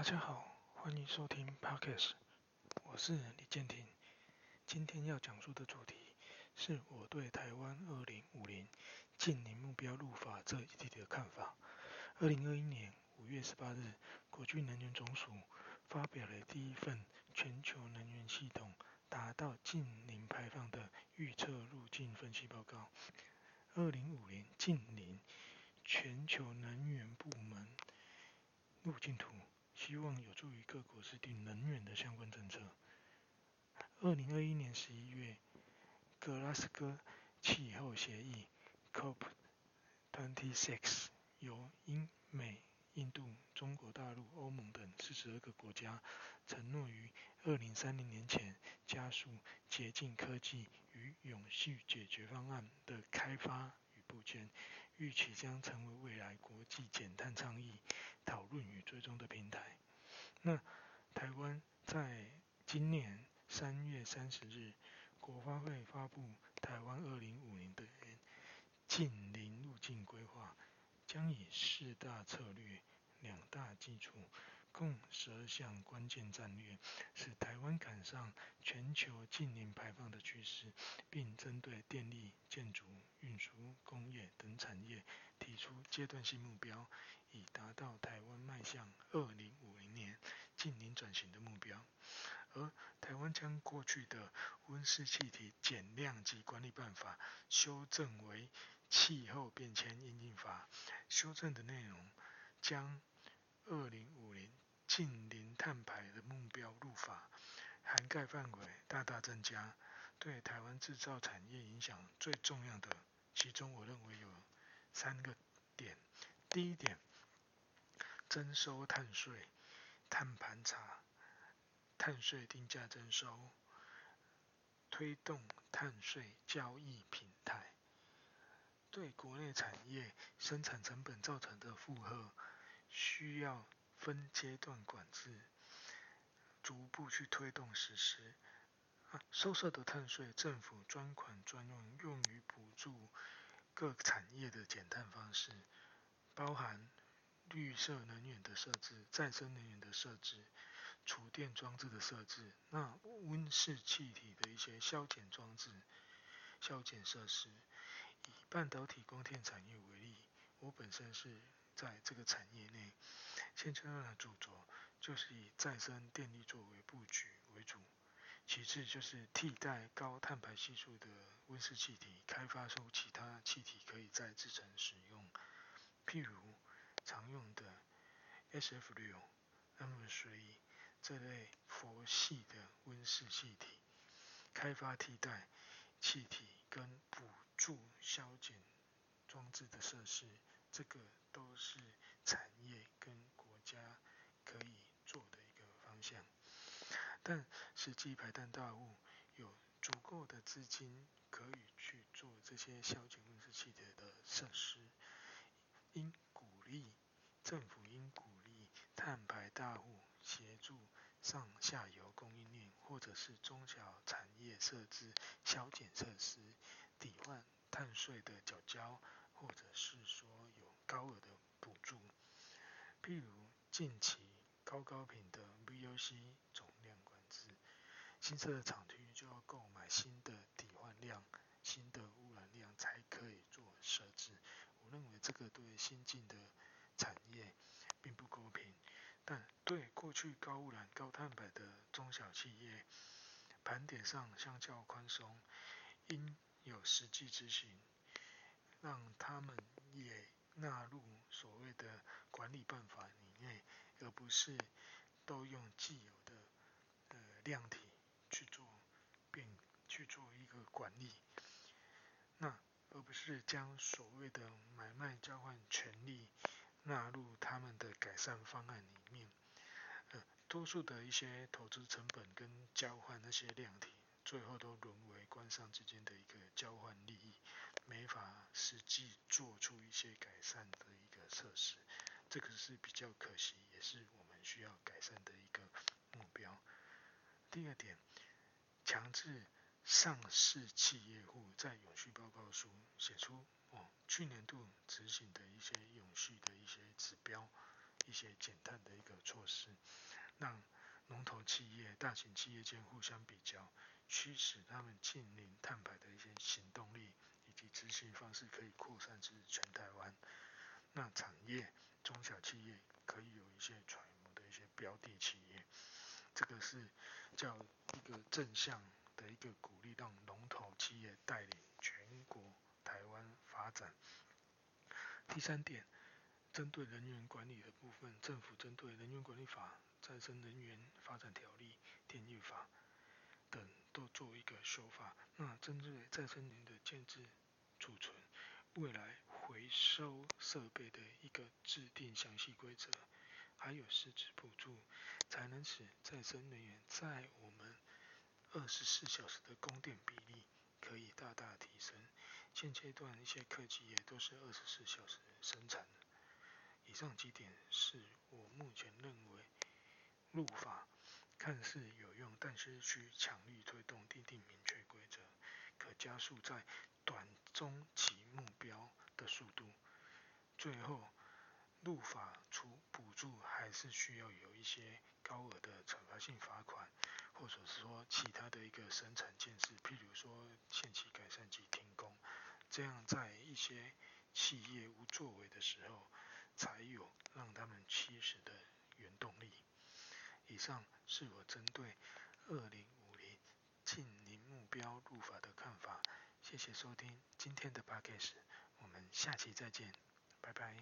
大家好，欢迎收听 Podcast，我是李建廷。今天要讲述的主题是我对台湾二零五零近零目标入法这一题的看法。二零二一年五月十八日，国际能源总署发表了第一份全球能源系统达到近零排放的预测路径分析报告。二零五零近零全球能源部门路径图。希望有助于各国制定能源的相关政策。二零二一年十一月，格拉斯哥气候协议 （COP26） 由英美、印度、中国大陆、欧盟等四十二个国家承诺于二零三零年前加速洁净科技与永续解决方案的开发与部件，预期将成为未来国际减碳倡议讨论与追踪的平台。那台湾在今年三月三十日，国发会发布台湾二零五零的近零路径规划，将以四大策略、两大基础。共十二项关键战略，使台湾赶上全球近零排放的趋势，并针对电力、建筑、运输、工业等产业提出阶段性目标，以达到台湾迈向二零五零年近零转型的目标。而台湾将过去的温室气体减量及管理办法修正为气候变迁应应法，修正的内容将。二零五零近零碳排的目标入法，涵盖范围大大增加，对台湾制造产业影响最重要的，其中我认为有三个点。第一点，征收碳税、碳盘查、碳税定价征收，推动碳税交易平台，对国内产业生产成本造成的负荷。需要分阶段管制，逐步去推动实施。啊，收受的碳税，政府专款专用，用于补助各产业的减碳方式，包含绿色能源的设置、再生能源的设置、储电装置的设置，那温室气体的一些消减装置、消减设施。以半导体光电产业为例，我本身是。在这个产业内，现阶段的主轴就是以再生电力作为布局为主，其次就是替代高碳排系数的温室气体，开发出其他气体可以再制成使用，譬如常用的 SF 六、M 十一这类佛系的温室气体，开发替代气体跟补助消减装置的设施。这个都是产业跟国家可以做的一个方向，但实际排碳大户有足够的资金可以去做这些消减温室气体的设施，应鼓励政府应鼓励碳排大户协助上下游供应链或者是中小产业设置消减设施，抵换碳税的缴交。或者是说有高额的补助，譬如近期高高频的 VOC 总量管制，新设的厂区就要购买新的抵换量、新的污染量才可以做设置。我认为这个对新进的产业并不公平，但对过去高污染、高碳排的中小企业，盘点上相较宽松，应有实际执行。让他们也纳入所谓的管理办法里面，而不是都用既有的呃量体去做并去做一个管理，那而不是将所谓的买卖交换权利纳入他们的改善方案里面，呃，多数的一些投资成本跟交换那些量体。最后都沦为官商之间的一个交换力，实际做出一些改善的一个措施，这个是比较可惜，也是我们需要改善的一个目标。第二点，强制上市企业户在永续报告书写出哦去年度执行的一些永续的一些指标，一些减碳的一个措施，让龙头企业、大型企业间互相比较，驱使他们近零碳排的一些行动力及执行方式可以扩散至全台湾。那产业中小企业可以有一些揣摩的一些标的企业，这个是叫一个正向的一个鼓励，让龙头企业带领全国台湾发展。第三点，针对人员管理的部分，政府针对人员管理法。再生能源发展条例、电力法等都做一个修法。那针对再生能源的建制、储存、未来回收设备的一个制定详细规则，还有实质补助，才能使再生能源在我们二十四小时的供电比例可以大大提升。现阶段一些科技业都是二十四小时生产。以上几点是我目前认为。入法看似有用，但是需强力推动，定定明确规则，可加速在短中期目标的速度。最后，入法除补助，还是需要有一些高额的惩罚性罚款，或者是说其他的一个生产建设，譬如说限期改善及停工，这样在一些企业无作为的时候，才有让他们驱使的原动力。以上是我针对二零五零近零目标入法的看法。谢谢收听今天的 podcast，我们下期再见，拜拜。